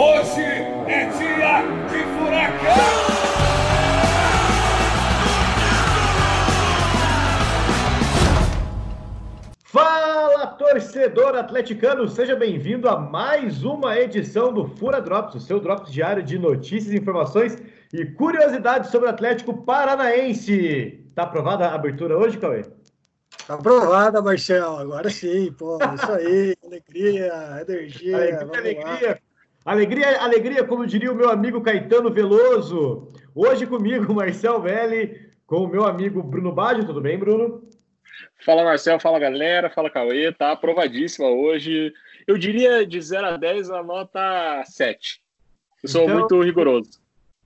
Hoje é dia de furacão! Fala, torcedor atleticano! Seja bem-vindo a mais uma edição do Fura Drops, o seu Drops diário de notícias, informações e curiosidades sobre o Atlético Paranaense. Tá aprovada a abertura hoje, Cauê? Tá aprovada, Marcel. Agora sim, pô. Isso aí, alegria, energia. Alegria, alegria. Alegria, alegria, como diria o meu amigo Caetano Veloso. Hoje comigo, Marcel Velli, com o meu amigo Bruno Baggio. Tudo bem, Bruno? Fala, Marcel. Fala, galera. Fala, Cauê. Tá aprovadíssima hoje. Eu diria de 0 a 10 a nota 7. Eu sou então, muito rigoroso.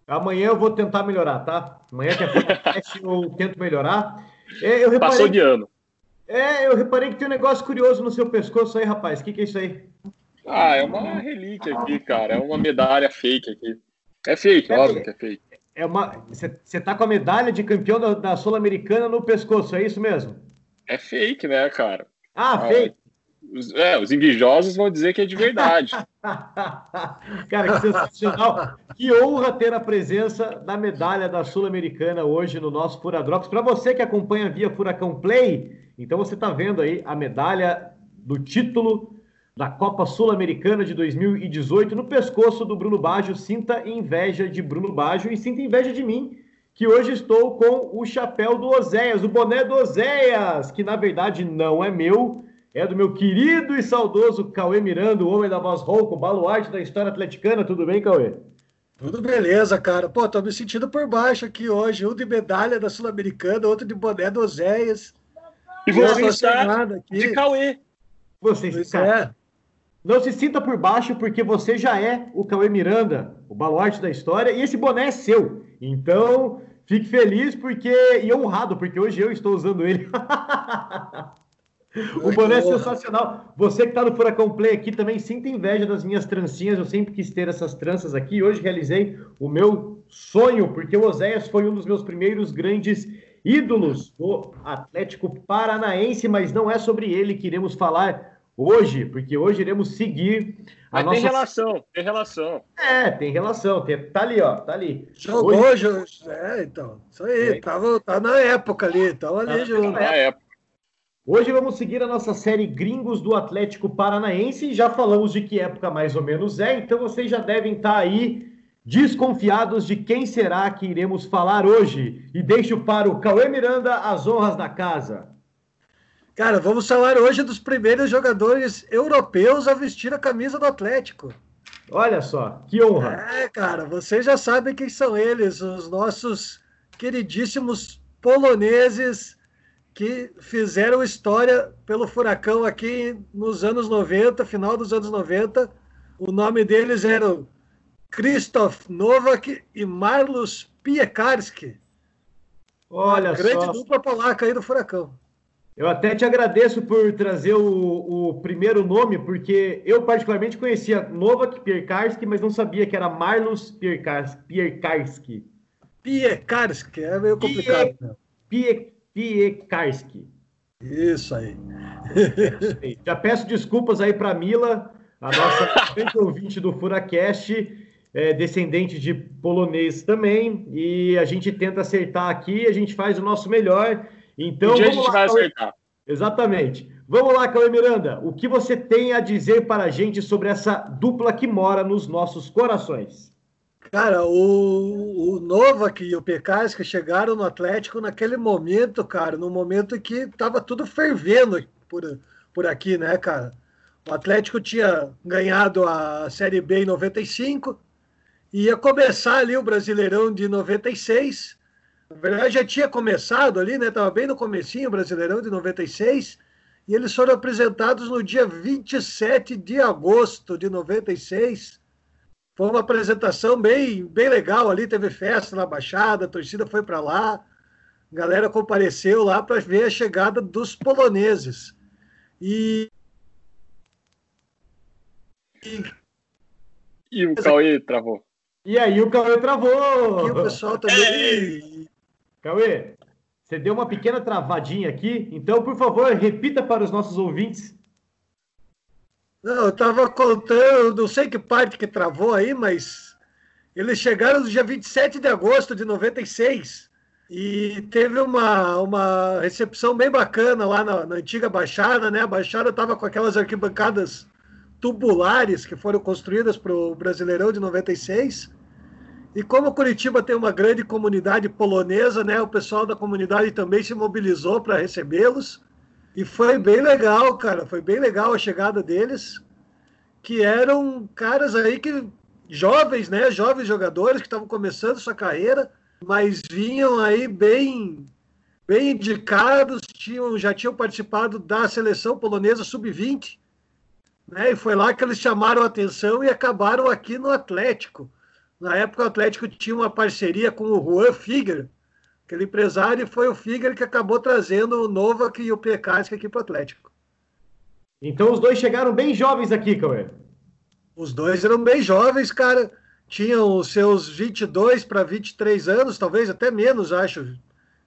Amanhã eu vou tentar melhorar, tá? Amanhã que é podcast eu tento melhorar. É, eu Passou de ano. É, eu reparei que tem um negócio curioso no seu pescoço aí, rapaz. O que, que é isso aí? Ah, é uma relíquia aqui, cara. É uma medalha fake aqui. É fake, é, óbvio que é fake. É uma. Você tá com a medalha de campeão da, da Sul-Americana no pescoço, é isso mesmo? É fake, né, cara? Ah, ah fake. Os, é, os invejosos vão dizer que é de verdade. cara, que sensacional. que honra ter a presença da medalha da Sul-Americana hoje no nosso Fura Drops. Para você que acompanha via Furacão Play, então você está vendo aí a medalha do título da Copa Sul-Americana de 2018 no pescoço do Bruno Baggio. Sinta inveja de Bruno Baggio e sinta inveja de mim, que hoje estou com o chapéu do Oséias, o boné do Oséias, que na verdade não é meu, é do meu querido e saudoso Cauê Miranda, o homem da voz rouco, baluarte da história atleticana. Tudo bem, Cauê? Tudo beleza, cara. Pô, tô me sentindo por baixo aqui hoje. Um de medalha da Sul-Americana, outro de boné do Oséias. E você está de Cauê. Você está. É. Não se sinta por baixo, porque você já é o Cauê Miranda, o baluarte da história, e esse boné é seu. Então, fique feliz porque e honrado, porque hoje eu estou usando ele. o boné é sensacional. Você que está no Furacão Play aqui também sinta inveja das minhas trancinhas. Eu sempre quis ter essas tranças aqui. Hoje realizei o meu sonho, porque o Oséias foi um dos meus primeiros grandes ídolos do Atlético Paranaense, mas não é sobre ele que iremos falar hoje, porque hoje iremos seguir a mas nossa... tem relação, tem relação. É, tem relação, tem... tá ali, ó, tá ali. Jogou, hoje... é, então, isso aí, é. Tava, tá na época ali, tava ali tá, junto. Na época. Hoje vamos seguir a nossa série Gringos do Atlético Paranaense, já falamos de que época mais ou menos é, então vocês já devem estar tá aí desconfiados de quem será que iremos falar hoje. E deixo para o Cauê Miranda as honras da casa. Cara, vamos falar hoje dos primeiros jogadores europeus a vestir a camisa do Atlético. Olha só, que honra. É, cara, vocês já sabem quem são eles, os nossos queridíssimos poloneses que fizeram história pelo Furacão aqui nos anos 90, final dos anos 90. O nome deles era Krzysztof Nowak e Marlos Piekarski. Olha grande só. dupla polaca aí do Furacão. Eu até te agradeço por trazer o, o primeiro nome, porque eu particularmente conhecia Novak Piekarski, mas não sabia que era Marlos Piekarski. Piekarski, Piekarski é meio complicado. Pie, Piekarski. Isso aí. Já peço desculpas aí para Mila, a nossa ouvinte do Furacast é, descendente de polonês também, e a gente tenta acertar aqui, a gente faz o nosso melhor. Então, um dia a gente lá, vai acertar. Exatamente. Vamos lá, Cauê Miranda, o que você tem a dizer para a gente sobre essa dupla que mora nos nossos corações? Cara, o, o Novak e o Pekarski chegaram no Atlético naquele momento, cara, no momento que estava tudo fervendo por, por aqui, né, cara? O Atlético tinha ganhado a Série B em 95, ia começar ali o Brasileirão de 96. Na verdade, já tinha começado ali, né? Estava bem no comecinho Brasileirão de 96. E eles foram apresentados no dia 27 de agosto de 96. Foi uma apresentação bem, bem legal ali, teve festa na Baixada, a torcida foi para lá. A galera compareceu lá para ver a chegada dos poloneses. E, e... E o Cauê travou. E aí o Cauê travou. E o pessoal também. Cauê, você deu uma pequena travadinha aqui, então, por favor, repita para os nossos ouvintes. Não, eu tava contando, não sei que parte que travou aí, mas eles chegaram no dia 27 de agosto de 96 e teve uma, uma recepção bem bacana lá na, na antiga Baixada, né? A Baixada estava com aquelas arquibancadas tubulares que foram construídas para o Brasileirão de 96. E como Curitiba tem uma grande comunidade polonesa, né? O pessoal da comunidade também se mobilizou para recebê-los. E foi bem legal, cara. Foi bem legal a chegada deles, que eram caras aí que jovens, né? Jovens jogadores que estavam começando sua carreira, mas vinham aí bem bem indicados, tinham, já tinham participado da seleção polonesa sub-20, né? E foi lá que eles chamaram a atenção e acabaram aqui no Atlético. Na época o Atlético tinha uma parceria com o Juan Figuer, aquele empresário, e foi o Figuer que acabou trazendo o Novak e o Pekarsky aqui para o Atlético. Então os dois chegaram bem jovens aqui, Cauê. Os dois eram bem jovens, cara. Tinham os seus 22 para 23 anos, talvez até menos, acho.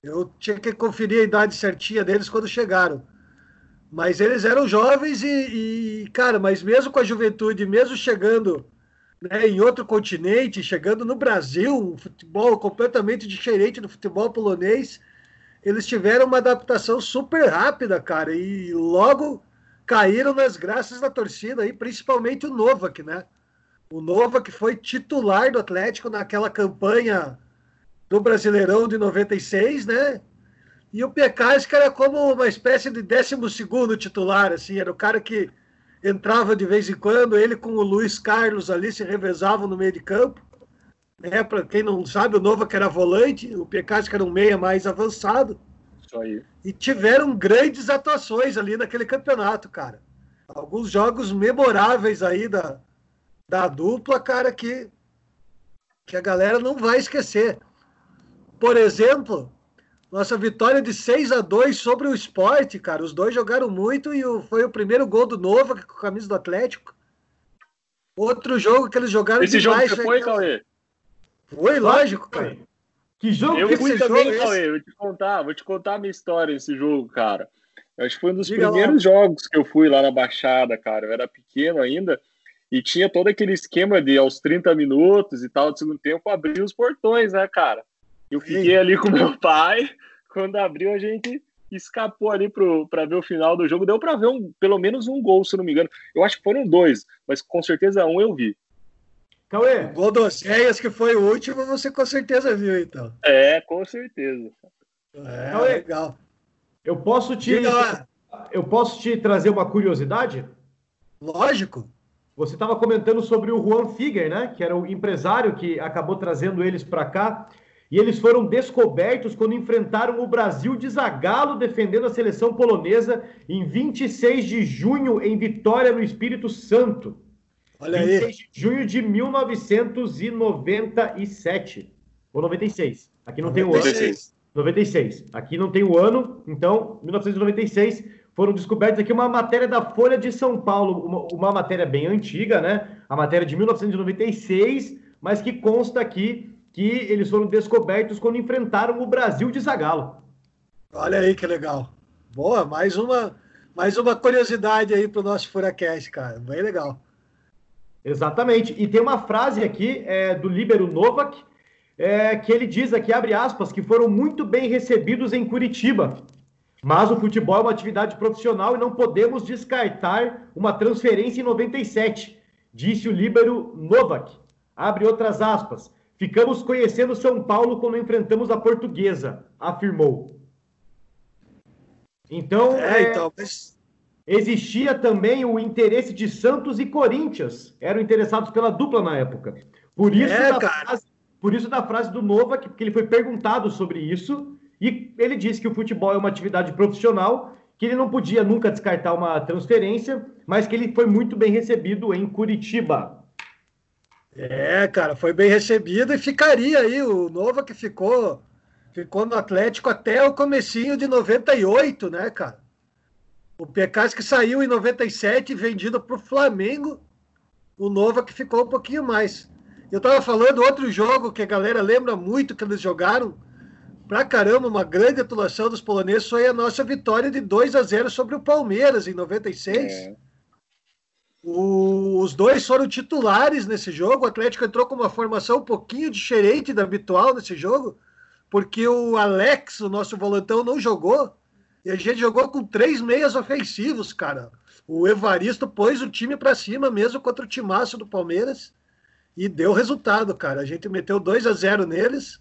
Eu tinha que conferir a idade certinha deles quando chegaram. Mas eles eram jovens e, e cara, mas mesmo com a juventude, mesmo chegando né, em outro continente, chegando no Brasil, um futebol completamente diferente do futebol polonês, eles tiveram uma adaptação super rápida, cara, e logo caíram nas graças da torcida, aí, principalmente o Novak, né? O Novak foi titular do Atlético naquela campanha do Brasileirão de 96, né? E o Pekarsky era como uma espécie de 12 titular, assim, era o cara que entrava de vez em quando, ele com o Luiz Carlos ali se revezavam no meio de campo. É, para quem não sabe, o Novak era volante, o Pekarsky era um meia mais avançado. Isso aí. E tiveram grandes atuações ali naquele campeonato, cara. Alguns jogos memoráveis aí da, da dupla, cara, que, que a galera não vai esquecer. Por exemplo, nossa vitória de 6 a 2 sobre o esporte, cara. Os dois jogaram muito e foi o primeiro gol do Nova com a camisa do Atlético. Outro jogo que eles jogaram Esse demais, jogo você foi, Cauê? Foi, lógico, cara. Que jogo eu que fui também, jogo Cauê. Vou te contar, vou te contar a minha história esse jogo, cara. Eu acho que foi um dos Diga primeiros lá. jogos que eu fui lá na Baixada, cara. Eu era pequeno ainda e tinha todo aquele esquema de aos 30 minutos e tal, do segundo tempo, abrir os portões, né, cara? Eu fiquei ali com meu pai. Quando abriu, a gente escapou ali para ver o final do jogo. Deu para ver um, pelo menos um gol, se não me engano. Eu acho que foram dois, mas com certeza um eu vi. Cauê, o gol do Oceias, que foi o último, você com certeza viu, então. É, com certeza. É, Cauê, legal. Eu posso te. Eu posso te trazer uma curiosidade? Lógico. Você estava comentando sobre o Juan Figuer, né? Que era o empresário que acabou trazendo eles para cá. E eles foram descobertos quando enfrentaram o Brasil de Zagallo defendendo a seleção polonesa em 26 de junho em Vitória no Espírito Santo. Olha 26 aí. de junho de 1997 ou 96. Aqui não 96. tem o ano. 96. Aqui não tem o ano, então 1996 foram descobertos aqui uma matéria da Folha de São Paulo, uma, uma matéria bem antiga, né? A matéria de 1996, mas que consta aqui que eles foram descobertos quando enfrentaram o Brasil de Zagallo. Olha aí que legal. Boa, mais uma, mais uma curiosidade aí para o nosso Furacast, cara. Bem legal. Exatamente. E tem uma frase aqui é, do Líbero Novak, é, que ele diz aqui, abre aspas, que foram muito bem recebidos em Curitiba. Mas o futebol é uma atividade profissional e não podemos descartar uma transferência em 97, disse o Líbero Novak. Abre outras aspas. Ficamos conhecendo São Paulo quando enfrentamos a Portuguesa, afirmou. Então, é, é, então mas... existia também o interesse de Santos e Corinthians, eram interessados pela dupla na época. Por isso, é, da, frase, por isso da frase do Novak, que ele foi perguntado sobre isso, e ele disse que o futebol é uma atividade profissional, que ele não podia nunca descartar uma transferência, mas que ele foi muito bem recebido em Curitiba. É, cara, foi bem recebido e ficaria aí o Nova que ficou ficou no Atlético até o comecinho de 98, né, cara? O Pecas que saiu em 97 vendido para o Flamengo, o Nova que ficou um pouquinho mais. Eu tava falando outro jogo que a galera lembra muito que eles jogaram pra caramba, uma grande atuação dos poloneses foi a nossa vitória de 2 a 0 sobre o Palmeiras em 96. É. O, os dois foram titulares nesse jogo. O Atlético entrou com uma formação um pouquinho diferente da habitual nesse jogo, porque o Alex, o nosso volantão, não jogou. E a gente jogou com três meias ofensivos, cara. O Evaristo pôs o time para cima mesmo contra o timaço do Palmeiras e deu resultado, cara. A gente meteu 2 a 0 neles.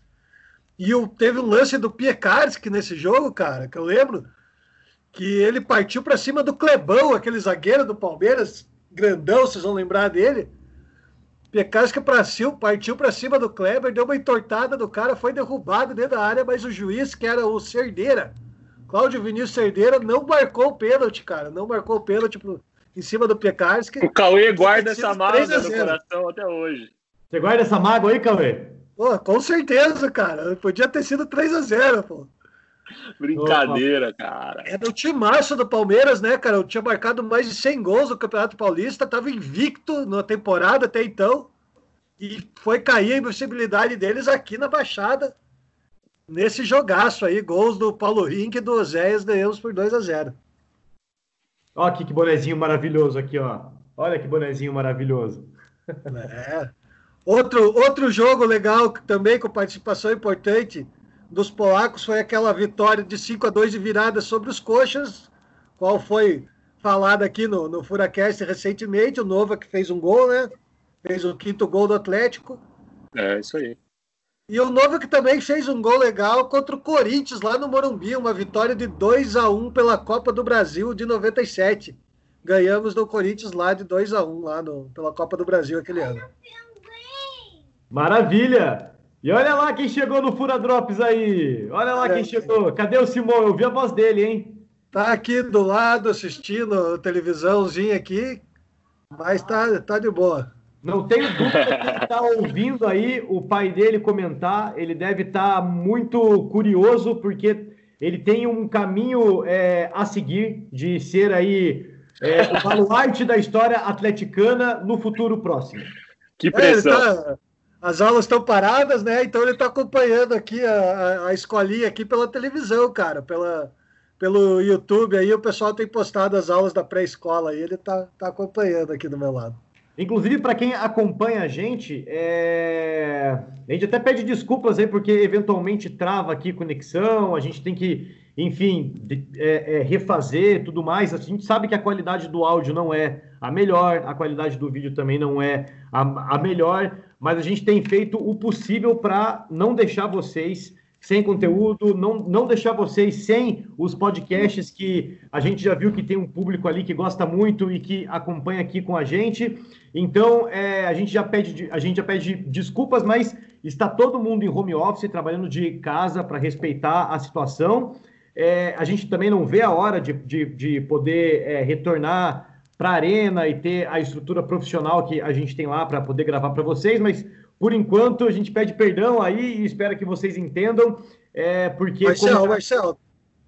E o, teve um lance do Piekarski nesse jogo, cara, que eu lembro, que ele partiu para cima do Clebão, aquele zagueiro do Palmeiras, grandão, vocês vão lembrar dele. Piekarski partiu para cima do Kleber, deu uma entortada do cara, foi derrubado dentro da área, mas o juiz, que era o Cerdeira, Cláudio Vinícius Cerdeira, não marcou o pênalti, cara. Não marcou o pênalti pro, em cima do Piekarski. O Cauê guarda essa mágoa no coração até hoje. Você guarda essa mágoa aí, Cauê? Pô, com certeza, cara. Podia ter sido 3 a 0 pô. Brincadeira, cara. É do timaço do Palmeiras, né, cara? Eu tinha marcado mais de 100 gols no Campeonato Paulista, tava invicto na temporada até então. E foi cair a impossibilidade deles aqui na Baixada. Nesse jogaço aí, gols do Paulo Rink e do Oséias, ganhamos por 2 a 0 Ó, aqui que bonezinho maravilhoso aqui, ó. Olha que bonezinho maravilhoso. É. Outro, outro jogo legal também com participação importante dos polacos foi aquela vitória de 5 a 2 de virada sobre os coxas, qual foi falado aqui no, no Furacast recentemente, o Nova que fez um gol, né? Fez o quinto gol do Atlético. É, isso aí. E o Nova que também fez um gol legal contra o Corinthians lá no Morumbi, uma vitória de 2 a 1 pela Copa do Brasil de 97. Ganhamos do Corinthians lá de 2 a 1 lá no, pela Copa do Brasil aquele ano. Maravilha! E olha lá quem chegou no Fura Drops aí. Olha lá é, quem chegou. Cadê o Simão? Eu vi a voz dele, hein? Tá aqui do lado assistindo televisãozinha aqui, mas tá, tá de boa. Não tenho dúvida que ele está ouvindo aí o pai dele comentar. Ele deve estar tá muito curioso, porque ele tem um caminho é, a seguir de ser aí é, o baluarte da história atleticana no futuro próximo. Que pressão. É, tá, as aulas estão paradas, né? Então ele está acompanhando aqui a, a, escolinha aqui pela televisão, cara, pela, pelo YouTube aí. O pessoal tem postado as aulas da pré-escola e ele está tá acompanhando aqui do meu lado. Inclusive, para quem acompanha a gente, é... a gente até pede desculpas aí, porque eventualmente trava aqui conexão, a gente tem que, enfim, é, é, refazer tudo mais. A gente sabe que a qualidade do áudio não é a melhor, a qualidade do vídeo também não é a, a melhor, mas a gente tem feito o possível para não deixar vocês sem conteúdo, não, não deixar vocês sem os podcasts que a gente já viu que tem um público ali que gosta muito e que acompanha aqui com a gente. Então, é, a, gente já pede, a gente já pede desculpas, mas está todo mundo em home office, trabalhando de casa para respeitar a situação. É, a gente também não vê a hora de, de, de poder é, retornar para a arena e ter a estrutura profissional que a gente tem lá para poder gravar para vocês, mas por enquanto a gente pede perdão aí e espera que vocês entendam, é, porque... Marcelo, como... Marcelo,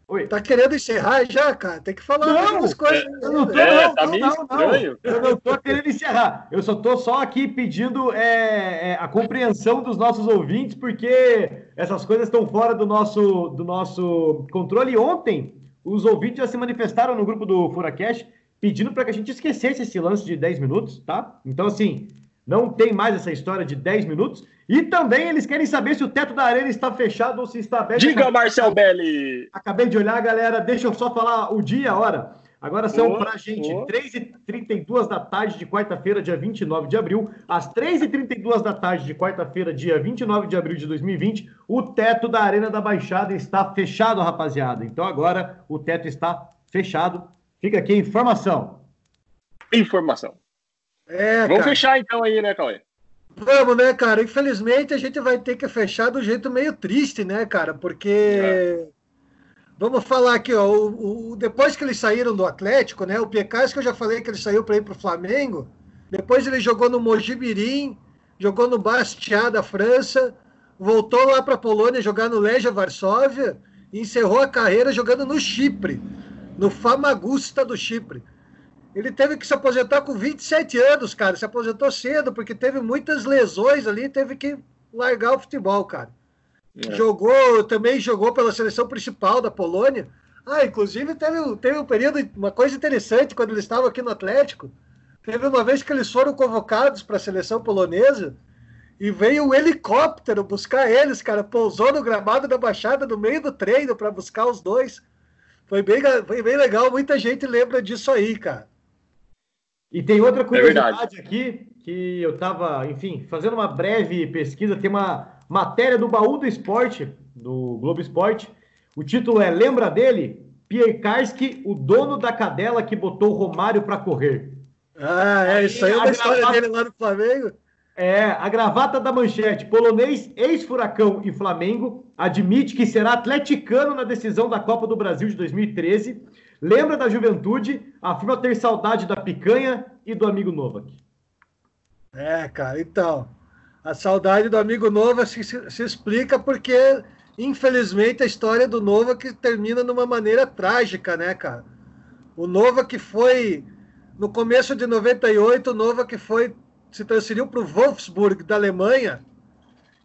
Oi. Tá querendo encerrar já, cara? Tem que falar não, algumas coisas. É, eu não tô, é, não, tá não, não, não, Eu não tô querendo encerrar. Eu só tô só aqui pedindo é, é, a compreensão dos nossos ouvintes, porque essas coisas estão fora do nosso, do nosso controle. E ontem, os ouvintes já se manifestaram no grupo do Furacast pedindo para que a gente esquecesse esse lance de 10 minutos, tá? Então, assim, não tem mais essa história de 10 minutos. E também eles querem saber se o teto da arena está fechado ou se está aberto. Diga, Acabei... Marcel Belli! Acabei de olhar, galera. Deixa eu só falar o dia, a hora. Agora são oh, para a gente oh. 3h32 da tarde de quarta-feira, dia 29 de abril. Às 3h32 da tarde de quarta-feira, dia 29 de abril de 2020, o teto da Arena da Baixada está fechado, rapaziada. Então agora o teto está fechado. Fica aqui informação. Informação. É, Vamos cara. fechar então aí, né, Cauê? Vamos, né, cara? Infelizmente a gente vai ter que fechar do jeito meio triste, né, cara? Porque. É. Vamos falar aqui, ó. O, o, depois que eles saíram do Atlético, né? O Piecas, que eu já falei que ele saiu para ir para o Flamengo. Depois ele jogou no Mojimirim, jogou no Bastia da França, voltou lá para a Polônia jogar no Legia Varsóvia e encerrou a carreira jogando no Chipre no Famagusta do Chipre. Ele teve que se aposentar com 27 anos, cara. Se aposentou cedo, porque teve muitas lesões ali, teve que largar o futebol, cara. É. Jogou, também jogou pela seleção principal da Polônia. Ah, inclusive teve, teve um período, uma coisa interessante, quando ele estava aqui no Atlético. Teve uma vez que eles foram convocados para a seleção polonesa e veio um helicóptero buscar eles, cara. Pousou no gramado da Baixada no meio do treino para buscar os dois. Foi bem, foi bem legal. Muita gente lembra disso aí, cara. E tem outra é curiosidade é aqui, que eu estava, enfim, fazendo uma breve pesquisa. Tem uma matéria do Baú do Esporte, do Globo Esporte. O título é Lembra dele? Pierre Karski, o dono da cadela que botou o Romário para correr. Ah, é, isso aí é uma história dele lá no Flamengo. É, a gravata da manchete. Polonês, ex-furacão e Flamengo, admite que será atleticano na decisão da Copa do Brasil de 2013. Lembra da juventude, afirma ter saudade da picanha e do amigo Novak. É, cara, então. A saudade do amigo Novak se, se, explica porque, infelizmente, a história do Novak termina de uma maneira trágica, né, cara? O Novak foi. No começo de 98, o Novak foi se transferiu para o Wolfsburg da Alemanha.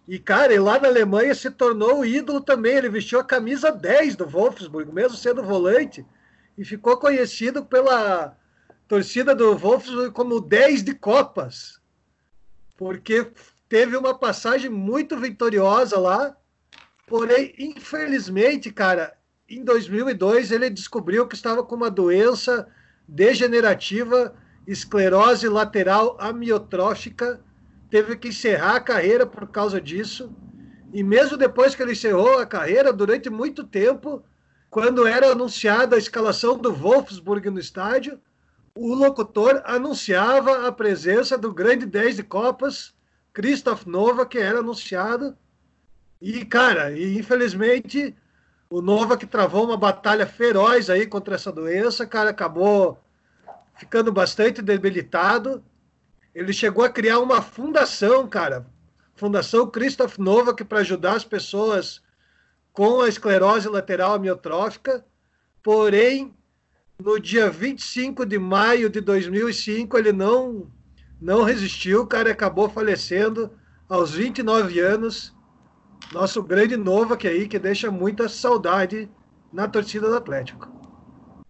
E, cara, e lá na Alemanha se tornou o ídolo também. Ele vestiu a camisa 10 do Wolfsburg, mesmo sendo volante, e ficou conhecido pela torcida do Wolfsburg como 10 de Copas, porque teve uma passagem muito vitoriosa lá. Porém, infelizmente, cara, em 2002 ele descobriu que estava com uma doença degenerativa esclerose lateral amiotrófica, teve que encerrar a carreira por causa disso. E mesmo depois que ele encerrou a carreira, durante muito tempo, quando era anunciada a escalação do Wolfsburg no estádio, o locutor anunciava a presença do grande 10 de Copas, Christoph Nova, que era anunciado. E, cara, e infelizmente, o Nova que travou uma batalha feroz aí contra essa doença, cara, acabou ficando bastante debilitado. Ele chegou a criar uma fundação, cara, Fundação Christoph Novak, para ajudar as pessoas com a esclerose lateral amiotrófica. Porém, no dia 25 de maio de 2005, ele não não resistiu, cara, acabou falecendo aos 29 anos. Nosso grande Novak aí, que deixa muita saudade na torcida do Atlético.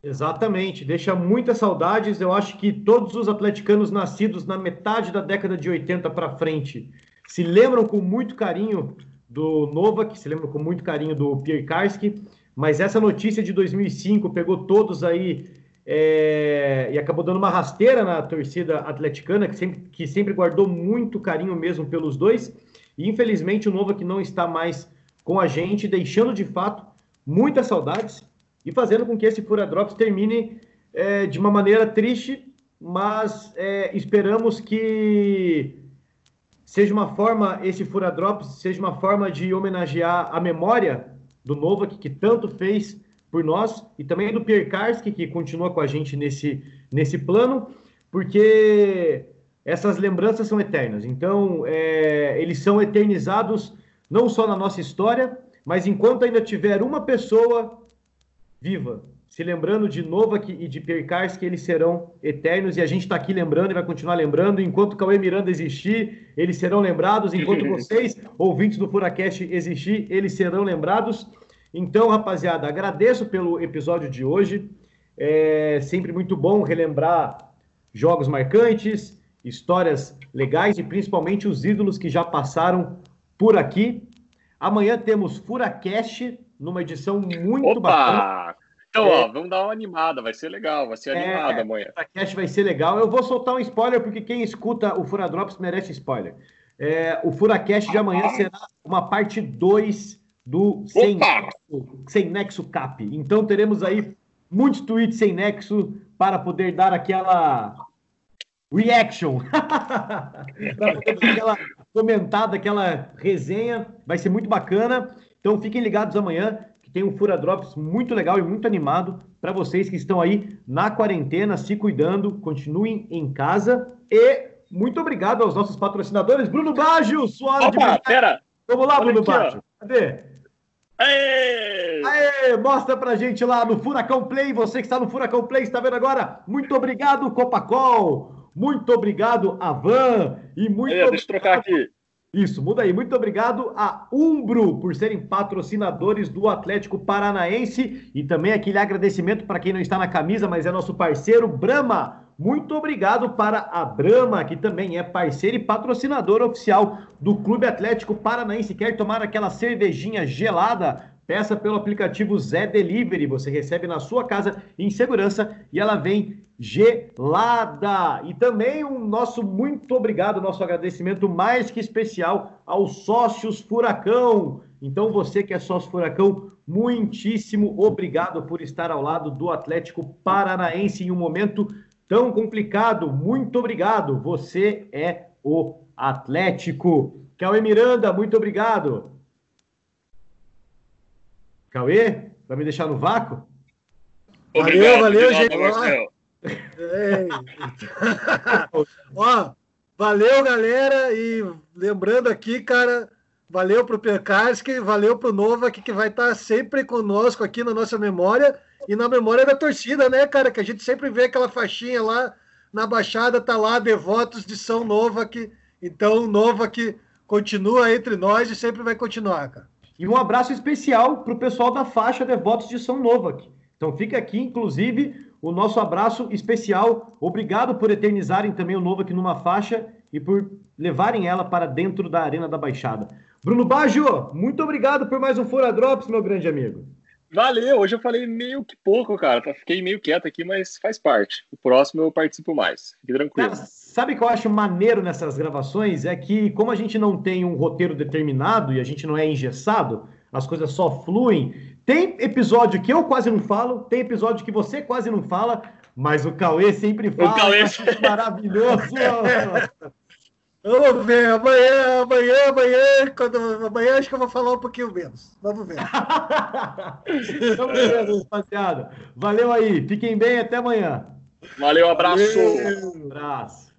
Exatamente, deixa muitas saudades. Eu acho que todos os atleticanos nascidos na metade da década de 80 para frente se lembram com muito carinho do Novak, se lembram com muito carinho do Pierre Karski, mas essa notícia de 2005 pegou todos aí é, e acabou dando uma rasteira na torcida atleticana, que sempre, que sempre guardou muito carinho mesmo pelos dois. E infelizmente o Novak não está mais com a gente, deixando de fato muitas saudades e fazendo com que esse Fura Drops termine é, de uma maneira triste, mas é, esperamos que seja uma forma, esse Fura Drops, seja uma forma de homenagear a memória do Novak, que tanto fez por nós, e também do Pierre Karski, que continua com a gente nesse, nesse plano, porque essas lembranças são eternas. Então, é, eles são eternizados não só na nossa história, mas enquanto ainda tiver uma pessoa viva, se lembrando de Novak e de Percars que eles serão eternos e a gente está aqui lembrando e vai continuar lembrando. Enquanto o Cauê Miranda existir, eles serão lembrados. Enquanto vocês, ouvintes do Furacast, existir, eles serão lembrados. Então, rapaziada, agradeço pelo episódio de hoje. É sempre muito bom relembrar jogos marcantes, histórias legais e principalmente os ídolos que já passaram por aqui. Amanhã temos Furacast numa edição muito Opa! bacana. Então, é, ó, vamos dar uma animada, vai ser legal, vai ser é, animado amanhã. A cast vai ser legal. Eu vou soltar um spoiler, porque quem escuta o Fura Drops merece spoiler. É, o Furacast de amanhã será uma parte 2 do sem nexo, sem nexo, Cap. Então teremos aí muitos tweets sem nexo para poder dar aquela reaction. para poder dar aquela comentada, aquela resenha. Vai ser muito bacana. Então fiquem ligados amanhã, que tem um Fura Drops muito legal e muito animado para vocês que estão aí na quarentena, se cuidando, continuem em casa. E muito obrigado aos nossos patrocinadores. Bruno Baggio, sua hora Opa, de pera. Vamos lá, Bruno Baggio. Cadê? Aê! Aê! Mostra pra gente lá no Furacão Play. Você que está no Furacão Play, está vendo agora? Muito obrigado, Copacol. Muito obrigado, Avan. E muito Aí, Deixa eu trocar aqui. Isso, muda aí. Muito obrigado a Umbro por serem patrocinadores do Atlético Paranaense e também aquele agradecimento para quem não está na camisa, mas é nosso parceiro Brama. Muito obrigado para a Brama, que também é parceiro e patrocinador oficial do Clube Atlético Paranaense. Quer tomar aquela cervejinha gelada? Peça pelo aplicativo Zé Delivery. Você recebe na sua casa em segurança e ela vem gelada. E também um nosso muito obrigado, nosso agradecimento mais que especial aos sócios Furacão. Então, você que é sócio Furacão, muitíssimo obrigado por estar ao lado do Atlético Paranaense em um momento tão complicado. Muito obrigado. Você é o Atlético. Cauê Miranda, muito obrigado. Cauê, vai me deixar no vácuo? Obrigado, valeu, valeu, gente. Ó, valeu, galera. E lembrando aqui, cara, valeu pro Perkarski, valeu pro Nova aqui, que vai estar tá sempre conosco aqui na nossa memória e na memória da torcida, né, cara? Que a gente sempre vê aquela faixinha lá na Baixada, tá lá, devotos de São Nova aqui. Então, Nova que continua entre nós e sempre vai continuar, cara. E um abraço especial pro pessoal da faixa Devotos de São Novak. Então fica aqui, inclusive, o nosso abraço especial. Obrigado por eternizarem também o Novo aqui numa faixa e por levarem ela para dentro da Arena da Baixada. Bruno Baggio, muito obrigado por mais um Fora Drops, meu grande amigo. Valeu, hoje eu falei meio que pouco, cara. Fiquei meio quieto aqui, mas faz parte. O próximo eu participo mais. Fique tranquilo. Cara, sabe o que eu acho maneiro nessas gravações? É que, como a gente não tem um roteiro determinado e a gente não é engessado, as coisas só fluem. Tem episódio que eu quase não falo, tem episódio que você quase não fala, mas o Cauê sempre fala. O Cauê é maravilhoso. Vamos ver, amanhã, amanhã, amanhã, quando, amanhã acho que eu vou falar um pouquinho menos. Vamos ver. então, beleza, rapaziada. Valeu aí, fiquem bem, até amanhã. Valeu, abraço. Valeu. Abraço.